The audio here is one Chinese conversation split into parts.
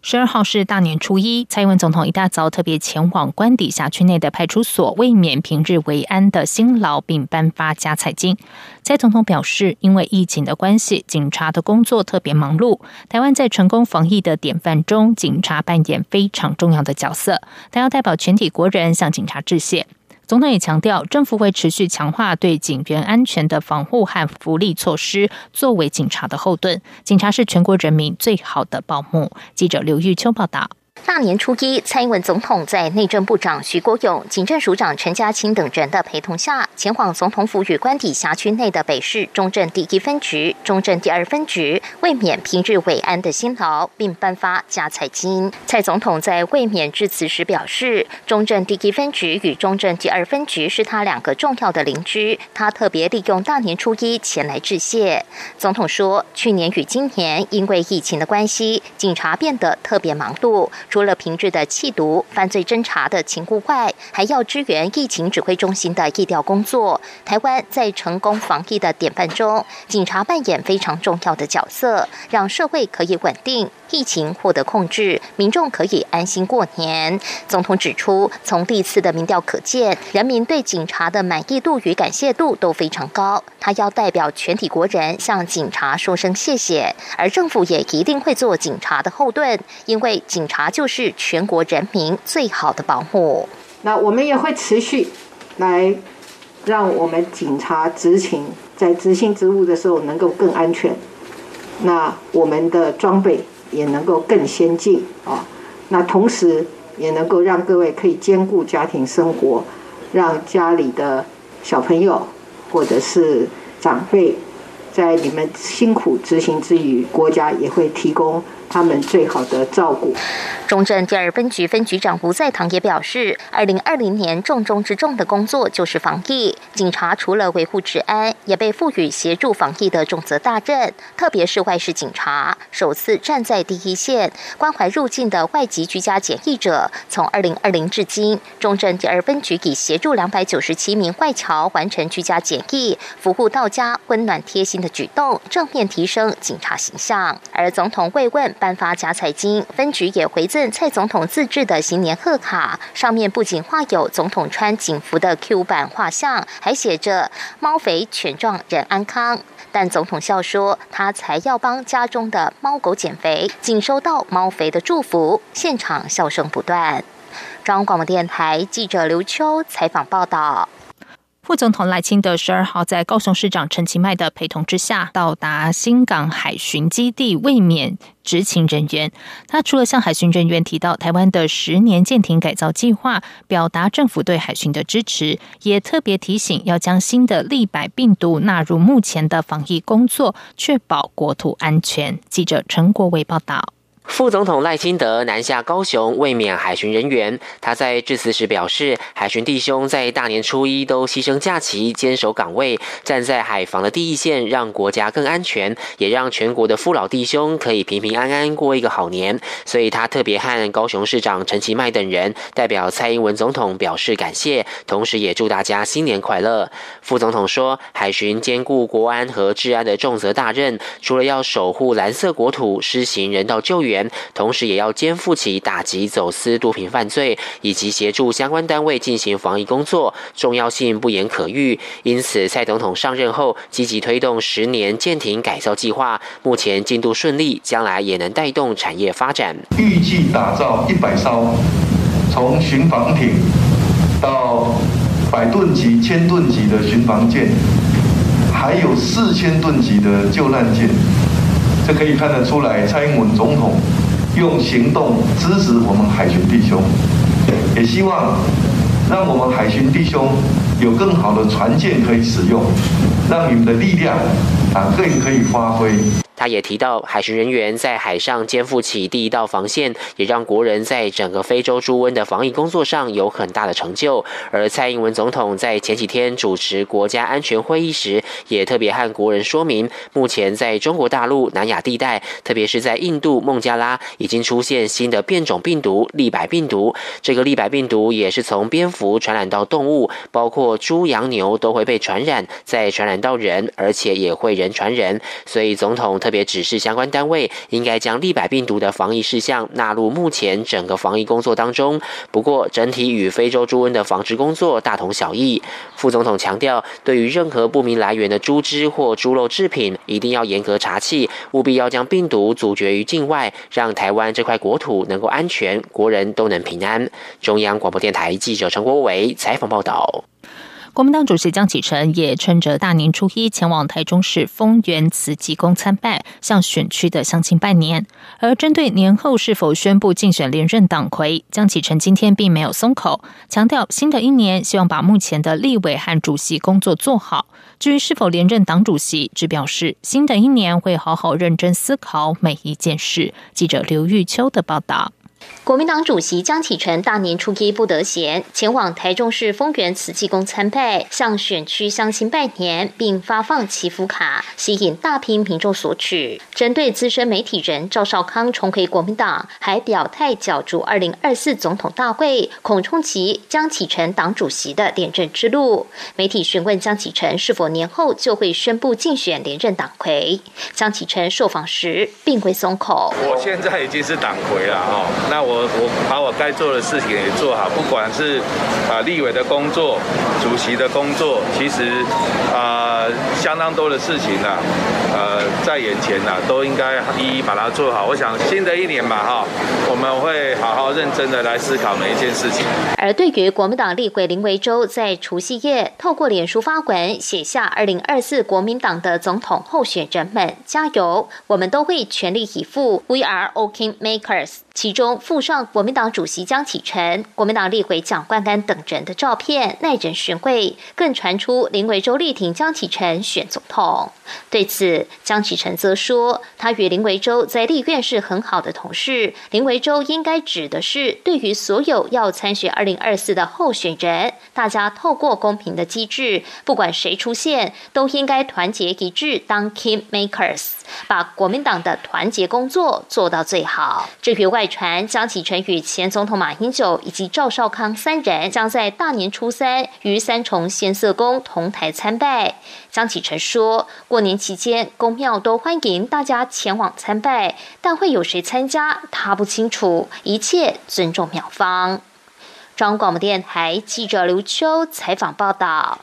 十二号是大年初一，蔡英文总统一大早特别前往官邸辖区内的派出所，为免平日为安的辛劳，并颁发加彩金。蔡总统表示，因为疫情的关系，警察的工作特别忙碌。台湾在成功防疫的典范中，警察扮演非常重要的角色，他要代表全体国人向警察致谢。总统也强调，政府会持续强化对警员安全的防护和福利措施，作为警察的后盾。警察是全国人民最好的保姆。记者刘玉秋报道。大年初一，蔡英文总统在内政部长徐国勇、警政署长陈家清等人的陪同下，前往总统府与官邸辖区内的北市中正第一分局、中正第二分局，为免平日伟安的辛劳，并颁发加彩金。蔡总统在卫冕致辞时表示，中正第一分局与中正第二分局是他两个重要的邻居，他特别利用大年初一前来致谢。总统说，去年与今年因为疫情的关系，警察变得特别忙碌。除了平日的缉毒、犯罪侦查的情务外，还要支援疫情指挥中心的疫调工作。台湾在成功防疫的典范中，警察扮演非常重要的角色，让社会可以稳定，疫情获得控制，民众可以安心过年。总统指出，从历次的民调可见，人民对警察的满意度与感谢度都非常高。他要代表全体国人向警察说声谢谢，而政府也一定会做警察的后盾，因为警察。就是全国人民最好的保护。那我们也会持续来让我们警察执勤，在执行职务的时候能够更安全。那我们的装备也能够更先进啊。那同时也能够让各位可以兼顾家庭生活，让家里的小朋友或者是长辈，在你们辛苦执行之余，国家也会提供。他们最好的照顾。中正第二分局分局长吴在堂也表示，二零二零年重中之重的工作就是防疫。警察除了维护治安，也被赋予协助防疫的重责大任。特别是外事警察，首次站在第一线，关怀入境的外籍居家检疫者。从二零二零至今，中正第二分局已协助两百九十七名外侨完成居家检疫，服务到家，温暖贴心的举动，正面提升警察形象。而总统慰问。颁发假彩金，分局也回赠蔡总统自制的新年贺卡，上面不仅画有总统穿警服的 Q 版画像，还写着“猫肥犬壮人安康”。但总统笑说，他才要帮家中的猫狗减肥，仅收到猫肥的祝福，现场笑声不断。中央广播电台记者刘秋采访报道。副总统赖清德十二号在高雄市长陈其迈的陪同之下，到达新港海巡基地卫冕执勤人员。他除了向海巡人员提到台湾的十年舰艇改造计划，表达政府对海巡的支持，也特别提醒要将新的利百病毒纳入目前的防疫工作，确保国土安全。记者陈国伟报道。副总统赖清德南下高雄慰勉海巡人员，他在致辞时表示，海巡弟兄在大年初一都牺牲假期，坚守岗位，站在海防的第一线，让国家更安全，也让全国的父老弟兄可以平平安安过一个好年。所以他特别和高雄市长陈其迈等人代表蔡英文总统表示感谢，同时也祝大家新年快乐。副总统说，海巡兼顾国安和治安的重责大任，除了要守护蓝色国土，施行人道救援。同时，也要肩负起打击走私毒品犯罪以及协助相关单位进行防疫工作，重要性不言可喻。因此，蔡总统上任后积极推动十年舰艇改造计划，目前进度顺利，将来也能带动产业发展。预计打造一百艘从巡防艇到百吨级、千吨级的巡防舰，还有四千吨级的救难舰。这可以看得出来，蔡英文总统用行动支持我们海巡弟兄，也希望让我们海巡弟兄有更好的船舰可以使用，让你们的力量啊更可以发挥。他也提到，海巡人员在海上肩负起第一道防线，也让国人在整个非洲猪瘟的防疫工作上有很大的成就。而蔡英文总统在前几天主持国家安全会议时，也特别和国人说明，目前在中国大陆南亚地带，特别是在印度孟加拉，已经出现新的变种病毒利白病毒。这个利白病毒也是从蝙蝠传染到动物，包括猪、羊、牛都会被传染，再传染到人，而且也会人传人。所以总统特特别指示相关单位，应该将利百病毒的防疫事项纳入目前整个防疫工作当中。不过，整体与非洲猪瘟的防治工作大同小异。副总统强调，对于任何不明来源的猪只或猪肉制品，一定要严格查气，务必要将病毒阻绝于境外，让台湾这块国土能够安全，国人都能平安。中央广播电台记者陈国伟采访报道。国民党主席江启臣也趁着大年初一前往台中市丰原慈济宫参拜，向选区的乡亲拜年。而针对年后是否宣布竞选连任党魁，江启臣今天并没有松口，强调新的一年希望把目前的立委和主席工作做好。至于是否连任党主席，只表示新的一年会好好认真思考每一件事。记者刘玉秋的报道。国民党主席江启臣大年初一不得闲，前往台中市丰原慈济宫参拜，向选区乡亲拜年，并发放祈福卡，吸引大批民众索取。针对资深媒体人赵少康重回国民党，还表态角逐二零二四总统大会，恐冲击江启臣党主席的连任之路。媒体询问江启臣是否年后就会宣布竞选连任党魁，江启臣受访时并未松口。我现在已经是党魁了哦，那我。我把我该做的事情也做好，不管是啊立委的工作、主席的工作，其实啊相当多的事情呢，呃在眼前呢，都应该一一把它做好。我想新的一年嘛，哈，我们会好好认真的来思考每一件事情。而对于国民党立委林维洲在除夕夜透过脸书发文写下“二零二四国民党的总统候选人们加油，我们都会全力以赴，We are all king makers”。其中附上国民党主席江启臣、国民党立委蒋冠安等人的照片，耐人寻味。更传出林维洲力挺江启臣选总统。对此，江启臣则说，他与林维洲在立院是很好的同事。林维洲应该指的是，对于所有要参选二零二四的候选人，大家透过公平的机制，不管谁出现，都应该团结一致，当 king makers，把国民党的团结工作做到最好。至于外，传江启臣与前总统马英九以及赵少康三人将在大年初三于三重仙色宫同台参拜。江启臣说，过年期间宫庙都欢迎大家前往参拜，但会有谁参加，他不清楚，一切尊重庙方。中央广播电台记者刘秋采访报道。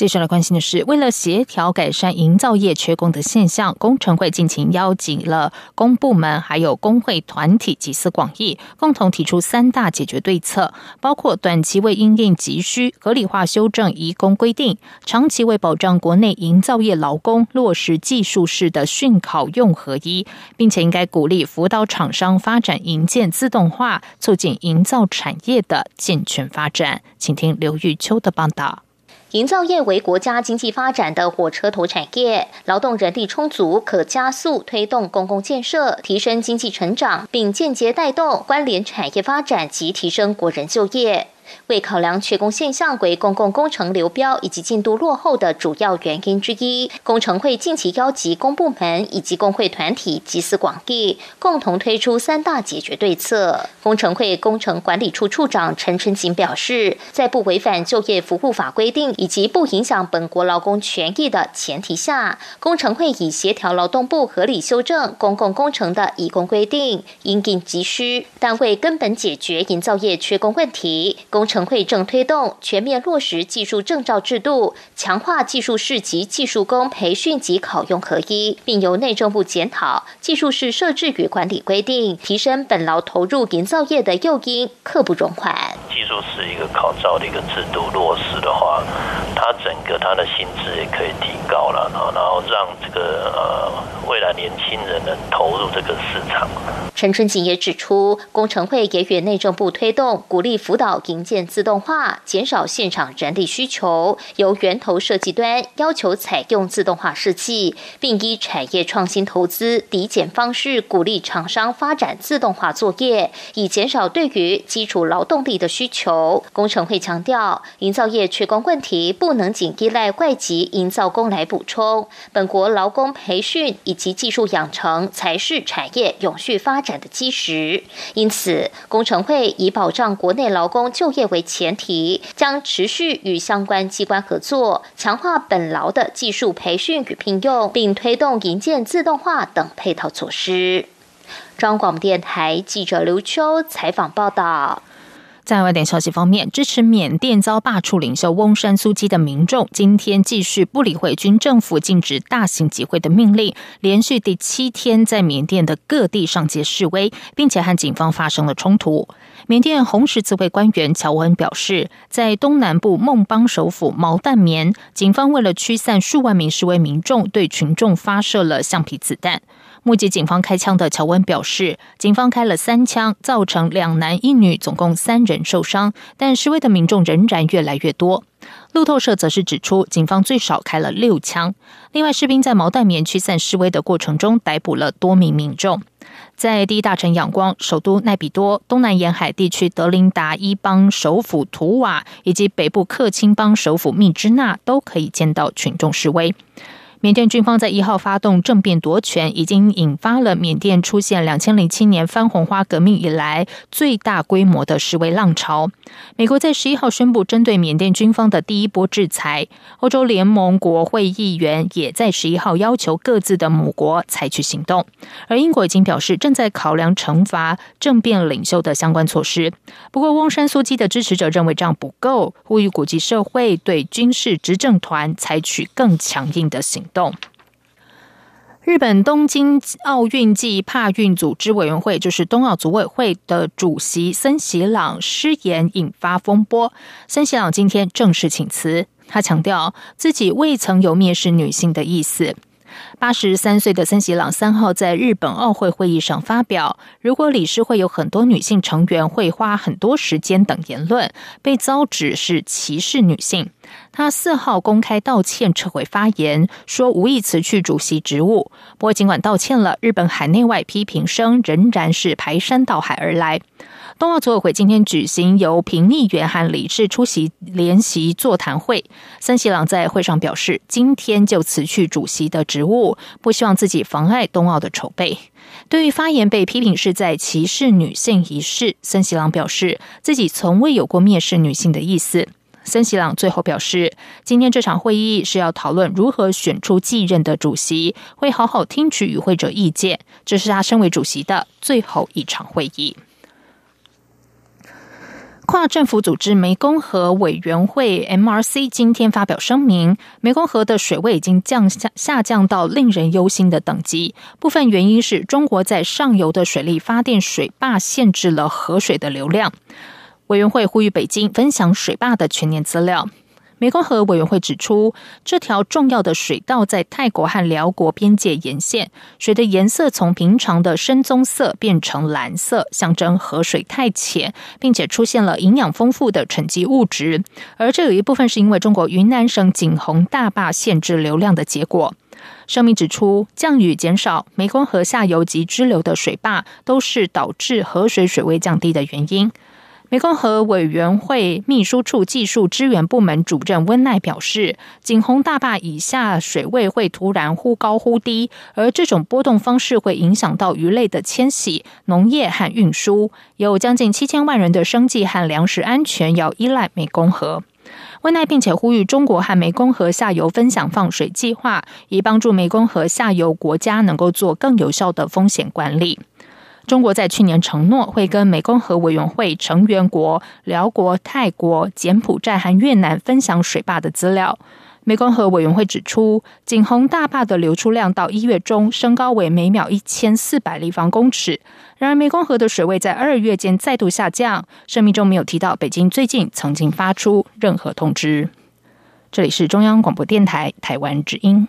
接下来关心的是，为了协调改善营造业缺工的现象，工程会近期邀请了工部门还有工会团体集思广益，共同提出三大解决对策，包括短期为因应急需合理化修正移工规定，长期为保障国内营造业劳工落实技术式的训考用合一，并且应该鼓励辅导厂商发展营建自动化，促进营造产业的健全发展。请听刘玉秋的报道。营造业为国家经济发展的火车头产业，劳动人力充足，可加速推动公共建设，提升经济成长，并间接带动关联产业发展及提升国人就业。为考量缺工现象为公共工程流标以及进度落后的主要原因之一，工程会近期邀集公部门以及工会团体集思广益，共同推出三大解决对策。工程会工程管理处处长陈春锦表示，在不违反就业服务法规定以及不影响本国劳工权益的前提下，工程会以协调劳动部合理修正公共工程的以工规定，因应急需，但为根本解决营造业缺工问题。工工程会正推动全面落实技术证照制度，强化技术士及技术工培训及考用合一，并由内政部检讨技术士设置与管理规定，提升本劳投入营造业的诱因，刻不容缓。技术是一个考照的一个制度落实的话，它整个它的薪资也可以提高了，然后让这个呃。未来年轻人能投入这个市场。陈春锦也指出，工程会也与内政部推动，鼓励辅导营建自动化，减少现场人力需求，由源头设计端要求采用自动化设计，并依产业创新投资抵减方式鼓励厂商发展自动化作业，以减少对于基础劳动力的需求。工程会强调，营造业缺工问题不能仅依赖外籍营造工来补充，本国劳工培训以及技术养成才是产业永续发展。的基石，因此工程会以保障国内劳工就业为前提，将持续与相关机关合作，强化本劳的技术培训与聘用，并推动营建自动化等配套措施。中广电台记者刘秋采访报道。在外电消息方面，支持缅甸遭罢黜领袖翁山苏基的民众，今天继续不理会军政府禁止大型集会的命令，连续第七天在缅甸的各地上街示威，并且和警方发生了冲突。缅甸红十字会官员乔恩表示，在东南部孟邦首府毛淡棉，警方为了驱散数万名示威民众，对群众发射了橡皮子弹。目击警方开枪的乔恩表示，警方开了三枪，造成两男一女，总共三人受伤。但示威的民众仍然越来越多。路透社则是指出，警方最少开了六枪。另外，士兵在毛淡棉驱散示威的过程中逮捕了多名民众。在第一大城仰光、首都奈比多、东南沿海地区德林达伊邦首府图瓦以及北部克钦邦首府密支那，都可以见到群众示威。缅甸军方在一号发动政变夺权，已经引发了缅甸出现两千零七年番红花革命以来最大规模的示威浪潮。美国在十一号宣布针对缅甸军方的第一波制裁，欧洲联盟国会议员也在十一号要求各自的母国采取行动，而英国已经表示正在考量惩罚政变领袖的相关措施。不过，翁山苏基的支持者认为这样不够，呼吁国际社会对军事执政团采取更强硬的行。动。动日本东京奥运暨帕运组织委员会，就是冬奥组委会的主席森喜朗失言，引发风波。森喜朗今天正式请辞，他强调自己未曾有蔑视女性的意思。八十三岁的森喜朗三号在日本奥会会议上发表，如果理事会有很多女性成员，会花很多时间等言论，被遭指是歧视女性。他四号公开道歉，撤回发言，说无意辞去主席职务。不过，尽管道歉了，日本海内外批评声仍然是排山倒海而来。冬奥组委会今天举行由评议员和理智出席联席座谈会。森喜朗在会上表示，今天就辞去主席的职务，不希望自己妨碍冬奥的筹备。对于发言被批评是在歧视女性一事，森喜朗表示自己从未有过蔑视女性的意思。森喜朗最后表示，今天这场会议是要讨论如何选出继任的主席，会好好听取与会者意见。这是他身为主席的最后一场会议。跨政府组织湄公河委员会 （MRC） 今天发表声明，湄公河的水位已经降下下降到令人忧心的等级。部分原因是中国在上游的水利发电水坝限制了河水的流量。委员会呼吁北京分享水坝的全年资料。湄公河委员会指出，这条重要的水道在泰国和辽国边界沿线，水的颜色从平常的深棕色变成蓝色，象征河水太浅，并且出现了营养丰富的沉积物质。而这有一部分是因为中国云南省景洪大坝限制流量的结果。声明指出，降雨减少、湄公河下游及支流的水坝，都是导致河水水位降低的原因。湄公河委员会秘书处技术支援部门主任温奈表示，景洪大坝以下水位会突然忽高忽低，而这种波动方式会影响到鱼类的迁徙、农业和运输，有将近七千万人的生计和粮食安全要依赖湄公河。温奈并且呼吁中国和湄公河下游分享放水计划，以帮助湄公河下游国家能够做更有效的风险管理。中国在去年承诺会跟湄公河委员会成员国辽国、泰国、柬埔寨和越南分享水坝的资料。湄公河委员会指出，景洪大坝的流出量到一月中升高为每秒一千四百立方公尺。然而，湄公河的水位在二月间再度下降。声明中没有提到北京最近曾经发出任何通知。这里是中央广播电台台湾之音。